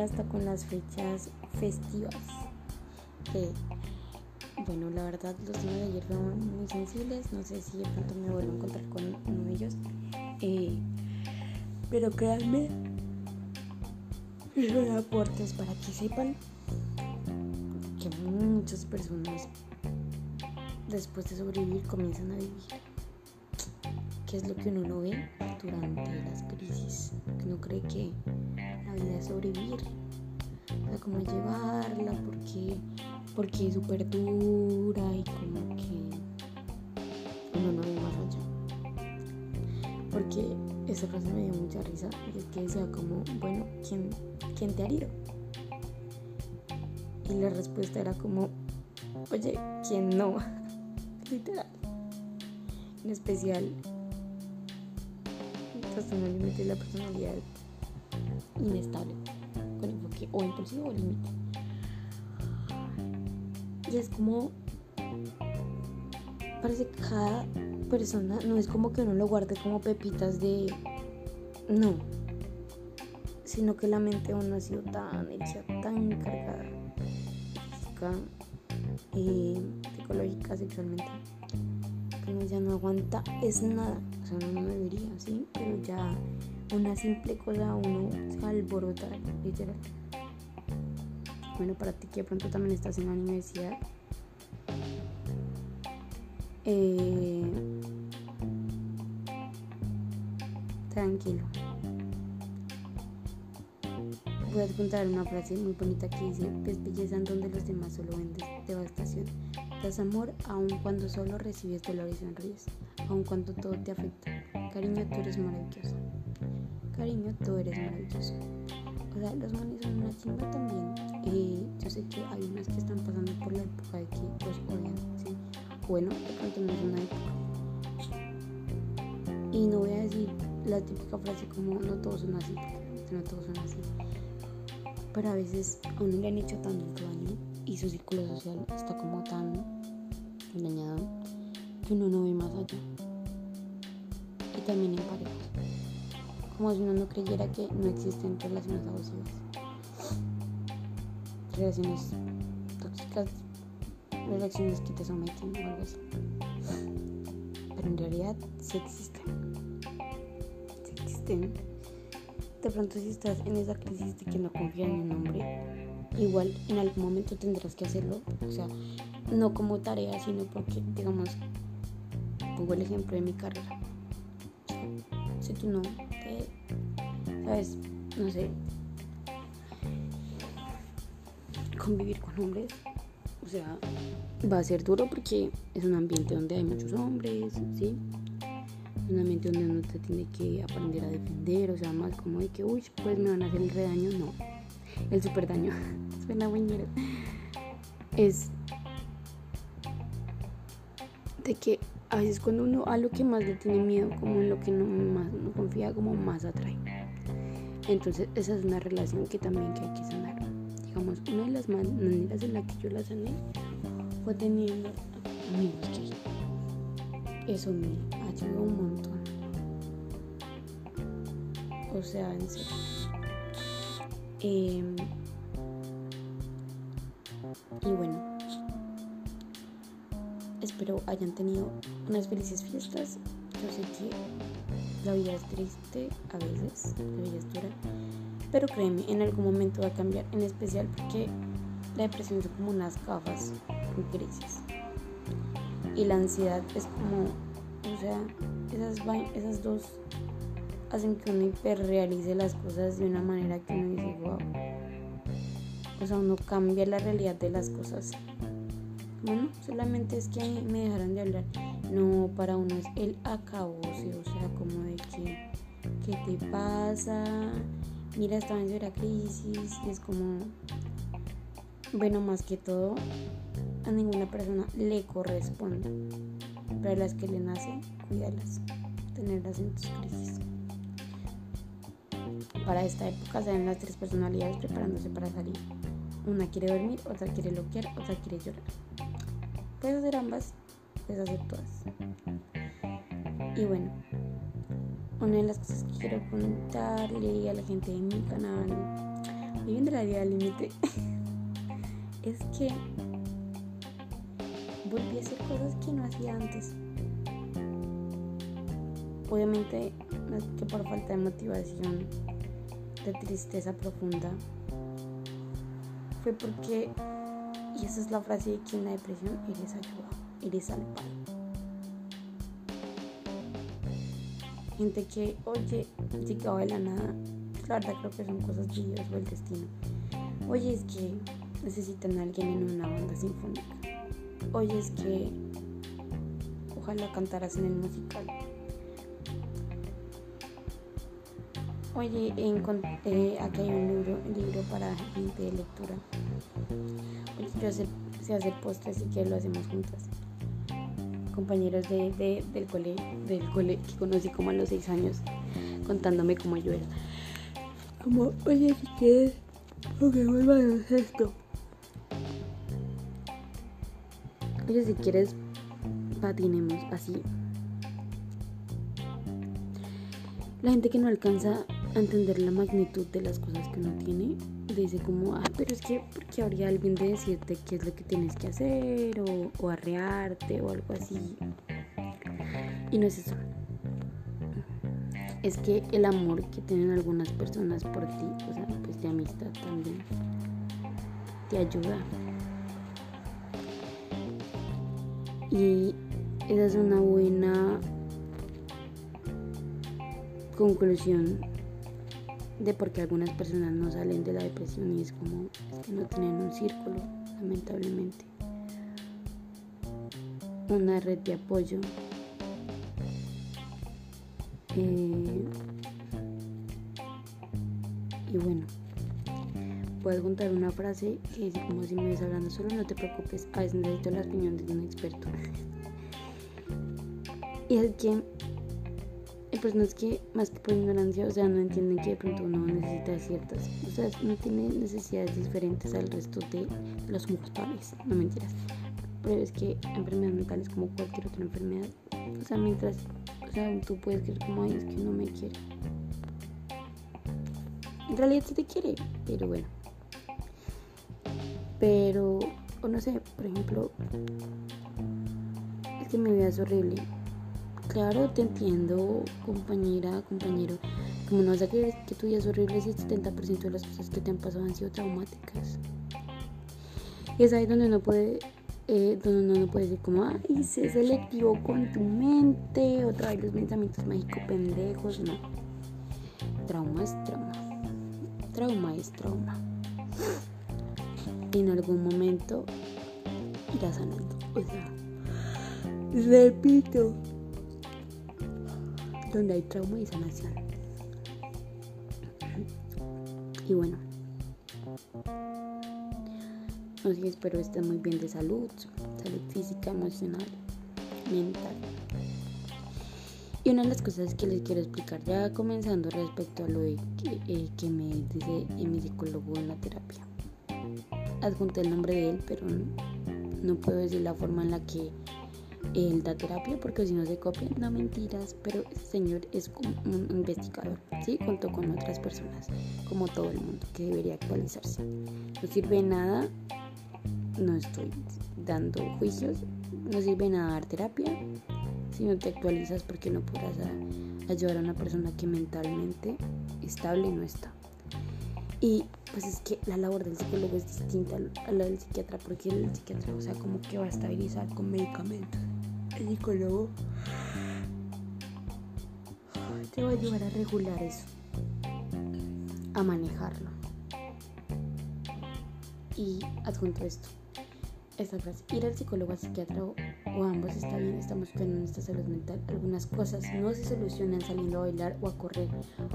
hasta con las fechas festivas. bueno, la verdad los días de ayer fueron muy sensibles, no sé si de pronto me vuelvo a encontrar con uno de ellos. Eh, pero créanme, son aportes para que sepan que muchas personas después de sobrevivir comienzan a vivir. ¿Qué es lo que uno no ve durante las crisis? Que cree que sobrevivir, o cómo llevarla, porque, porque es súper dura y como que uno no ve más allá. Porque esa frase me dio mucha risa y es que decía como, bueno, ¿quién, ¿quién te ha herido? Y la respuesta era como, oye, ¿quién no? Literal. En especial, personalmente la personalidad inestable, con enfoque o impulsivo o límite. Y es como, parece que cada persona no es como que uno lo guarde como pepitas de, no, sino que la mente aún no ha sido tan hecha, tan cargada, física, eh, psicológica, sexualmente, que uno ya no aguanta, es nada, o sea, uno no debería, ¿sí? Pero ya una simple cosa uno se alborota, literal. Bueno, para ti que de pronto también estás en la universidad, eh, tranquilo voy a contar una frase muy bonita que dice, ves belleza en donde los demás solo ven devastación. Das amor aun cuando solo recibes dolor y sonríes, aun cuando todo te afecta. Cariño, tú eres maravilloso. Cariño, tú eres maravilloso. O sea, los manes son una chimba también. Eh, yo sé que hay unas que están pasando por la época de que los odian, ¿sí? Bueno, de pronto no es una época. Y no voy a decir la típica frase como no todos son así, no todos son así pero a veces a uno le han hecho tanto daño y su círculo social está como tan dañado que uno no ve más allá. Y también en parejas. Como si uno no creyera que no existen relaciones abusivas. Relaciones tóxicas, relaciones que te someten o algo así. Pero en realidad sí existen. Sí existen de pronto si estás en esa crisis de que no confías en un hombre, igual en algún momento tendrás que hacerlo. O sea, no como tarea, sino porque, digamos, pongo el ejemplo de mi carrera. Si tú no sabes, no sé, convivir con hombres, o sea, va a ser duro porque es un ambiente donde hay muchos hombres, ¿sí? un ambiente donde uno te tiene que aprender a defender, o sea, más como de que, uy, pues me van a hacer el redaño, no, el super daño, suena es de que a veces cuando uno a lo que más le tiene miedo, como en lo que no más no confía, como más atrae. Entonces esa es una relación que también que hay que sanar. Digamos, una de las maneras en la que yo la sané fue teniendo amigos que eso me ayudó un montón. O sea, en serio. Em, y bueno, espero hayan tenido unas felices fiestas. Yo sé que la vida es triste a veces, la vida es dura, pero créeme, en algún momento va a cambiar, en especial porque la depresión es como unas gafas grises y la ansiedad es como o sea, esas, esas dos hacen que uno hiperrealice las cosas de una manera que uno dice, wow. O sea, uno cambia la realidad de las cosas. Bueno, solamente es que me dejaron de hablar. No, para uno es el acabose, o sea, como de que, ¿qué te pasa? Mira, estaba en crisis es como, bueno, más que todo, a ninguna persona le corresponde pero las que le nacen, cuídalas, tenerlas en tus crisis. Para esta época se ven las tres personalidades preparándose para salir. Una quiere dormir, otra quiere loquear, otra quiere llorar. Puedes hacer ambas, puedes hacer todas. Y bueno, una de las cosas que quiero contarle a la gente de mi canal, viviendo la vida al límite. es que volví a hacer cosas que no hacía antes. Obviamente, no es que por falta de motivación, de tristeza profunda, fue porque, y esa es la frase de que en la depresión eres ayuda, al Gente que, oye, acaba de la nada, la verdad creo que son cosas de Dios o el destino. Oye, es que necesitan a alguien en una banda sinfónica. Oye, es que ojalá cantaras en el musical. Oye, eh, aquí hay un libro, libro para gente de lectura. Oye, yo sé, hacer postres y que lo hacemos juntas. Compañeros de, del cole, del cole que conocí como a los seis años, contándome cómo yo era. Como, oye, si quieres, juguemos esto. Oye, si quieres, patinemos así. La gente que no alcanza a entender la magnitud de las cosas que uno tiene, dice como, ah, pero es que porque habría alguien de decirte qué es lo que tienes que hacer o, o arrearte o algo así. Y no es eso. Es que el amor que tienen algunas personas por ti, o sea, pues de amistad también, te ayuda. Y esa es una buena conclusión de por qué algunas personas no salen de la depresión y es como es que no tienen un círculo, lamentablemente. Una red de apoyo. Eh, y bueno, puedes contar una frase que dice como si me ves hablando solo, no te preocupes, a veces necesito la opinión de un experto. y es que personas que más que por ignorancia, o sea, no entienden que de pronto uno necesita ciertas, o sea, no tiene necesidades diferentes al resto de los mortales, no mentiras. Pero es que enfermedades mentales como cualquier otra enfermedad, o sea, mientras, o sea, tú puedes creer como, ay, es que no me quiere. En realidad sí te quiere, pero bueno. Pero, o no sé, por ejemplo, es que mi vida es horrible. Claro, te entiendo, compañera, compañero. Como no vas a creer que tu vida es horrible si el 70% de las cosas que te han pasado han sido traumáticas. Y es ahí donde uno puede, eh, donde uno no puede decir como, ay, sé selectivo con tu mente, otra vez los pensamientos mágicos pendejos, no. Trauma es trauma. Trauma es trauma en algún momento irá sanando. O sea, repito, donde hay trauma y sanación. Y bueno, así espero estén muy bien de salud, salud física, emocional, mental. Y una de las cosas que les quiero explicar, ya comenzando respecto a lo que, eh, que me dice mi psicólogo en la terapia adjunté el nombre de él, pero no, puedo decir la forma en la que él da terapia porque si no se copian, no mentiras, pero ese señor es un investigador, ¿sí? Junto con otras personas, como todo el mundo, que debería actualizarse. No sirve nada, no estoy dando juicios, no sirve nada dar terapia si no te actualizas porque no podrás ayudar a una persona que mentalmente estable no está. Y pues es que la labor del psicólogo es distinta a la del psiquiatra, porque el psiquiatra, o sea, como que va a estabilizar con medicamentos. El psicólogo te va a ayudar a regular eso, a manejarlo. Y adjunto esto esta frase. Ir al psicólogo, al psiquiatra o, ambos está bien, estamos buscando nuestra salud mental. Algunas cosas no se solucionan saliendo a bailar o a correr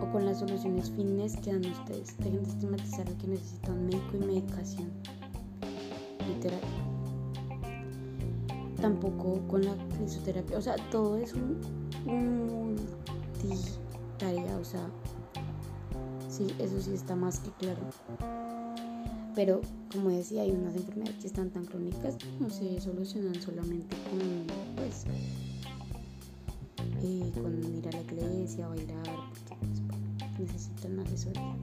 o con las soluciones fines que dan ustedes. Dejen de estigmatizar a que necesitan médico y medicación. Literal. Tampoco con la fisioterapia. O sea, todo es un, un tarea. O sea, sí, eso sí está más que claro. Pero como decía, hay unas enfermedades que están tan crónicas no se solucionan solamente con, pues, eh, con ir a la iglesia, bailar, porque pues, necesitan asesoría.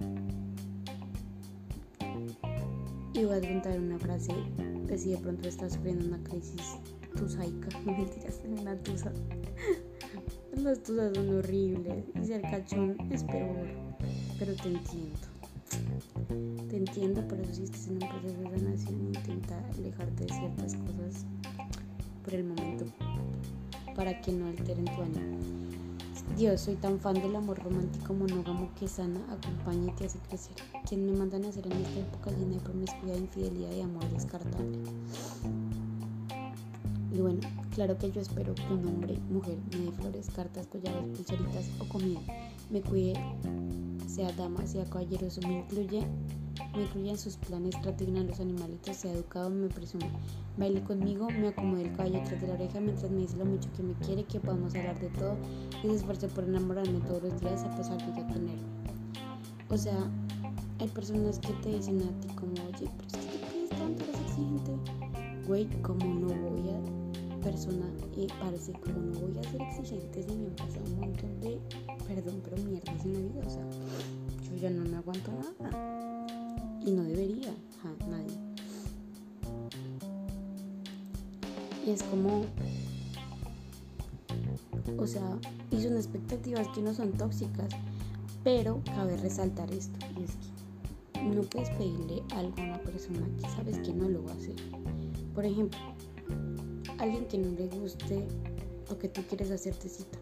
Y voy a contar una frase que si de pronto estás sufriendo una crisis tusaica, mentiras, una tusa. Las tusas son horribles y ser cachón es peor, pero te entiendo. Te entiendo, por eso si estás en un proceso de sanación, intenta alejarte de ciertas cosas por el momento para que no alteren tu ánimo. Dios, soy tan fan del amor romántico monógamo que sana, acompaña y te hace crecer. Quien me mandan a hacer en esta época llena de promiscuidad, infidelidad y amor descartable. Y bueno, claro que yo espero que un hombre, mujer, me dé flores, cartas, collares, pulseritas o comida, me cuide, sea dama, sea caballeroso, me incluye, me incluye en sus planes, trate bien a los animalitos, sea educado, me presume, baile conmigo, me acomode el caballo atrás de la oreja mientras me dice lo mucho que me quiere, que podamos hablar de todo y se esfuerce por enamorarme todos los días a pesar de ya tenerme. O sea, hay personas que te dicen a ti como, oye, pero es que te tanto, eres exigente. Güey, como no voy a persona y parece como no voy a ser exigente si me han pasado un montón de, perdón, pero mierdas en la vida, o sea, yo ya no me aguanto nada y no debería, nadie. Y es como, o sea, y son expectativas que no son tóxicas, pero cabe resaltar esto, y es que no puedes pedirle a una persona que sabes que no lo va a hacer. Por ejemplo, alguien que no le guste lo que tú quieres hacerte cita.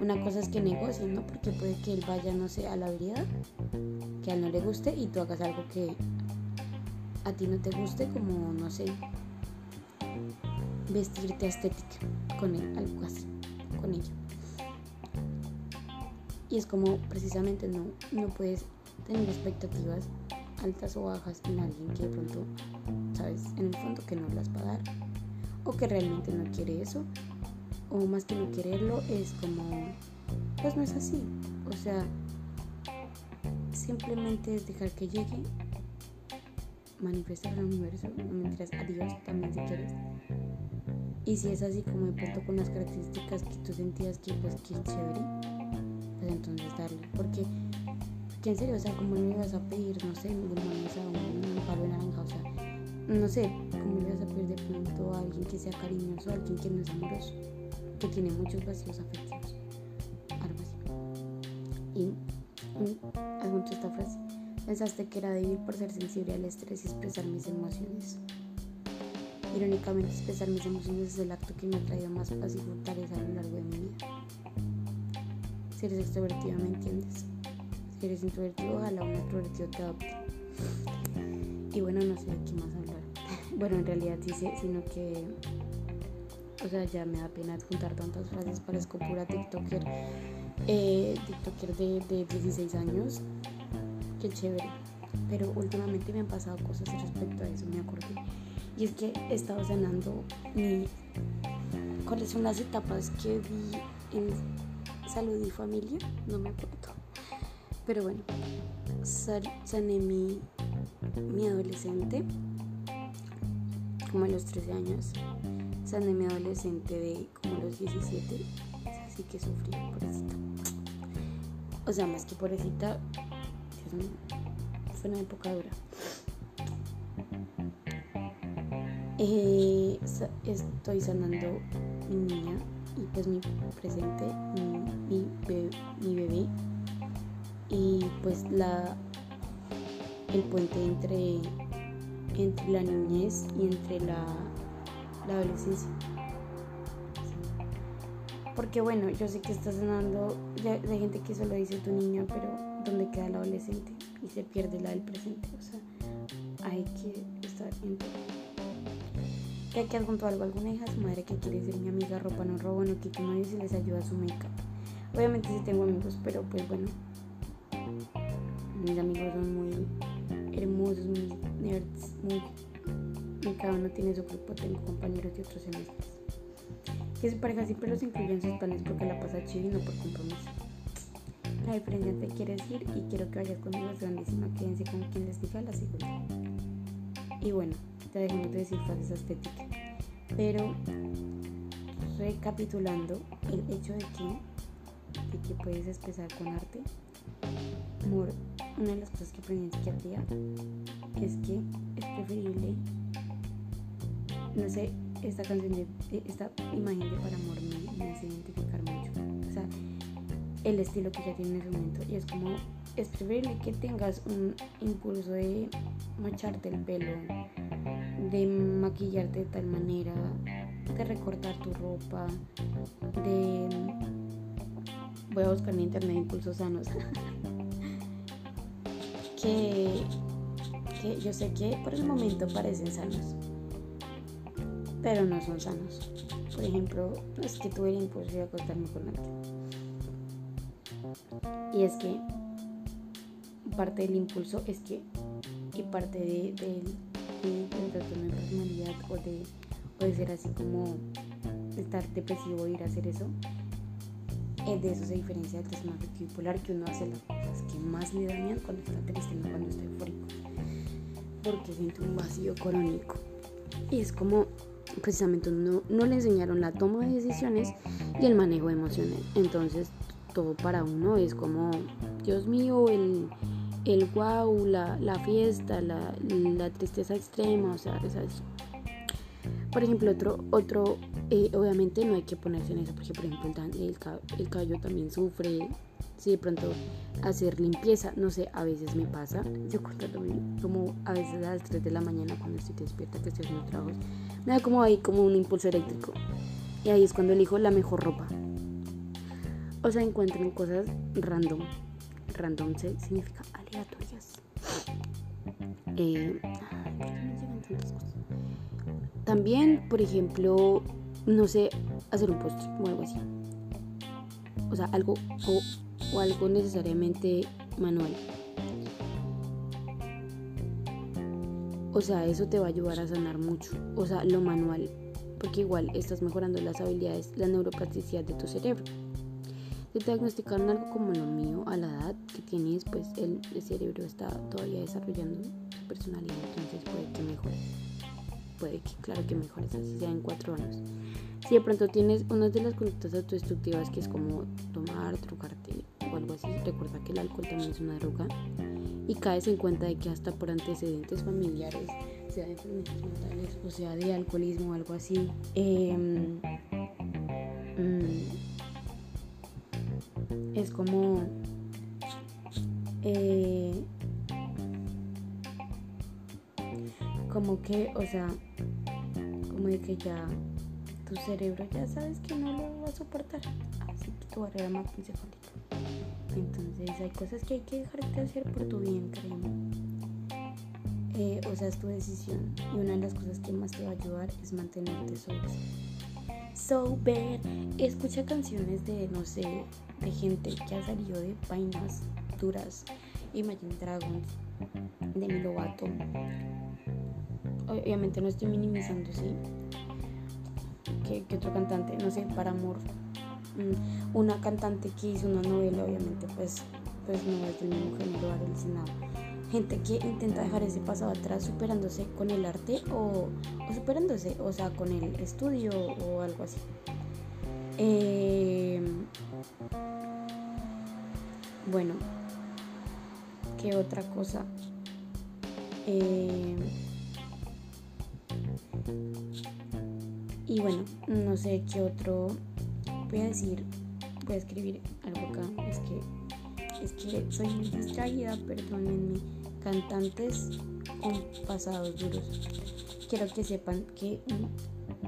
Una cosa es que negocien, ¿no? Porque puede que él vaya, no sé, a la vereda, que a él no le guste y tú hagas algo que a ti no te guste, como, no sé, vestirte estética con él, algo así, con ella. Y es como precisamente no, no puedes tener expectativas altas o bajas en alguien que de pronto, sabes, en el fondo que no las va dar o que realmente no quiere eso o más que no quererlo es como pues no es así. O sea simplemente es dejar que llegue manifestar al universo no mentiras a Dios también si quieres y si es así como de pronto con las características que tú sentías que pues que chévere pues entonces darle. Porque que en serio o sea como no ibas a pedir no sé a un palo naranja o sea no sé, pedir de pronto a alguien que sea cariñoso, a alguien que no es amoroso, que tiene muchos vacíos afectivos, algo así. Y adjunto esta frase, pensaste que era débil por ser sensible al estrés y expresar mis emociones. Irónicamente, expresar mis emociones es el acto que me ha traído más paz y fortaleza a lo largo de mi vida. Si eres extrovertido, ¿me entiendes? Si eres introvertido, ojalá un extrovertido te adopte. Y bueno, no sé qué más. Bueno, en realidad sé, sino que. O sea, ya me da pena juntar tantas frases, parezco pura TikToker. Eh, TikToker de, de 16 años. Qué chévere. Pero últimamente me han pasado cosas respecto a eso, me acordé. Y es que he estado sanando mi. ¿Cuáles son las etapas que vi en salud y familia? No me acuerdo. Pero bueno, sané mi mi adolescente, como a los 13 años, sané mi adolescente de como los 17, así que sufrí, pobrecita. O sea, más que pobrecita, fue una época dura. Eh, estoy sanando mi niña y pues mi presente, mi, mi bebé y pues la el puente entre, entre la niñez y entre la, adolescencia. Porque bueno, yo sé que estás sonando de, gente que solo dice tu niño, pero ¿dónde queda el adolescente? Y se pierde la del presente. O sea, hay que estar en que adjunto algo, alguna hija su madre que quiere ser mi amiga, ropa no robo, no quito nadie si les ayuda su make-up. Obviamente sí tengo amigos, pero pues bueno, mis amigos son muy hermosos, muy nerds, muy... Cada uno tiene su grupo, tengo compañeros de otros semestres. Que su pareja siempre los incluye en sus planes porque la pasa chido y no por compromiso. La diferencia te quieres ir y quiero que vayas conmigo es grandísima. Quédense con quien les diga la segunda. Y bueno, te dejamos de decir frases estéticas. Pero recapitulando el hecho de que, de que puedes expresar con arte amor una de las cosas que aprendí en psiquiatría es que es preferible, no sé, esta canción, de, esta imagen de Para Amor me, me hace identificar mucho. O sea, el estilo que ya tiene en ese momento. Y es como, es preferible que tengas un impulso de macharte el pelo, de maquillarte de tal manera, de recortar tu ropa, de... Voy a buscar en internet impulsos sanos. que, que yo sé que por el momento parecen sanos, pero no son sanos. Por ejemplo, es que tuve el impulso de acostarme con alguien. Y es que parte del impulso es que, y parte de, de, trastorno de personalidad o de, o de ser así como estar depresivo e ir a hacer eso, de eso se diferencia del trastorno bipolar que uno hace que más le dañan cuando está triste, no cuando está eufórico, porque siente un vacío crónico. Y es como precisamente no, no le enseñaron la toma de decisiones y el manejo emocional. Entonces todo para uno es como, Dios mío, el, el wow, la, la fiesta, la, la, tristeza extrema, o sea, esas. Por ejemplo, otro, otro eh, obviamente no hay que ponerse en eso, porque por ejemplo el, el, el cabello también sufre, si de pronto hacer limpieza, no sé, a veces me pasa, yo cuando como a veces a las 3 de la mañana cuando estoy despierta, que estoy haciendo trabajos, me da como ahí como un impulso eléctrico. Y ahí es cuando elijo la mejor ropa. O sea, encuentran cosas random. Random significa aleatorias. Eh, también, por ejemplo, no sé, hacer un postre o así. O sea, algo o algo necesariamente manual. O sea, eso te va a ayudar a sanar mucho. O sea, lo manual. Porque igual estás mejorando las habilidades, la neuroplasticidad de tu cerebro. Te diagnosticaron algo como lo mío a la edad que tienes, pues el, cerebro está todavía desarrollando su personalidad, entonces puede que mejore. Puede que, claro que mejores, así sea en cuatro años. Si de pronto tienes una de las conductas autodestructivas que es como tomar, drogarte o algo así, recuerda que el alcohol también es una droga y caes en cuenta de que hasta por antecedentes familiares, sea de enfermedades mentales o sea de alcoholismo o algo así, eh, es como eh, como que o sea como de que ya tu cerebro ya sabes que no lo va a soportar así que tu barrera más encefálica entonces hay cosas que hay que dejarte hacer por tu bien créeme eh, o sea es tu decisión y una de las cosas que más te va a ayudar es mantenerte sobre sober escucha canciones de no sé de gente que ha salido de vainas duras. Imagine Dragons, de mi Lovato. Obviamente no estoy minimizando, ¿sí? ¿Qué, otro cantante? No sé, para amor. Mm, una cantante que hizo una novela, obviamente, pues, pues no es del mismo género alucinado. Gente que intenta dejar ese pasado atrás superándose con el arte o, o superándose, o sea, con el estudio o algo así. Eh, bueno, ¿qué otra cosa? Eh, y bueno, no sé qué otro. Voy a decir, voy a escribir algo acá. Es que, es que soy distraída, perdónenme. Cantantes con pasados duros. Quiero que sepan que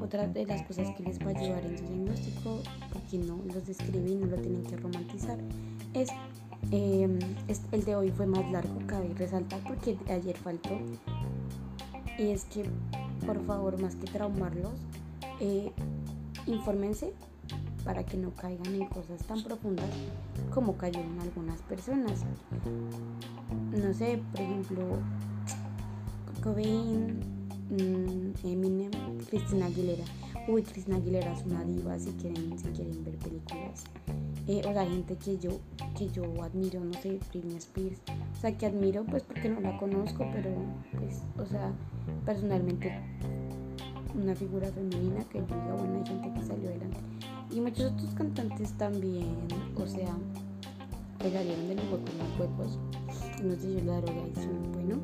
otra de las cosas que les va a ayudar en su diagnóstico, porque no los describe y no lo tienen que romantizar, es Em, el de hoy fue más largo, cabe resaltar porque ayer faltó. Y es que, por favor, más que traumarlos, eh, infórmense para que no caigan en cosas tan profundas como cayeron algunas personas. No sé, por ejemplo, Cobain, mm, Eminem, Cristina Aguilera. Uy, Cristina Aguilera es una diva si quieren, si quieren ver películas. Eh, o la gente que yo, que yo admiro, no sé, Britney Spears, o sea, que admiro pues porque no la conozco, pero pues, o sea, personalmente una figura femenina que yo diga, bueno, hay gente que salió adelante. Y muchos otros cantantes también, o sea, salieron de los huecos más huecos. No sé yo la droga bueno,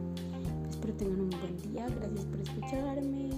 espero tengan un buen día. Gracias por escucharme.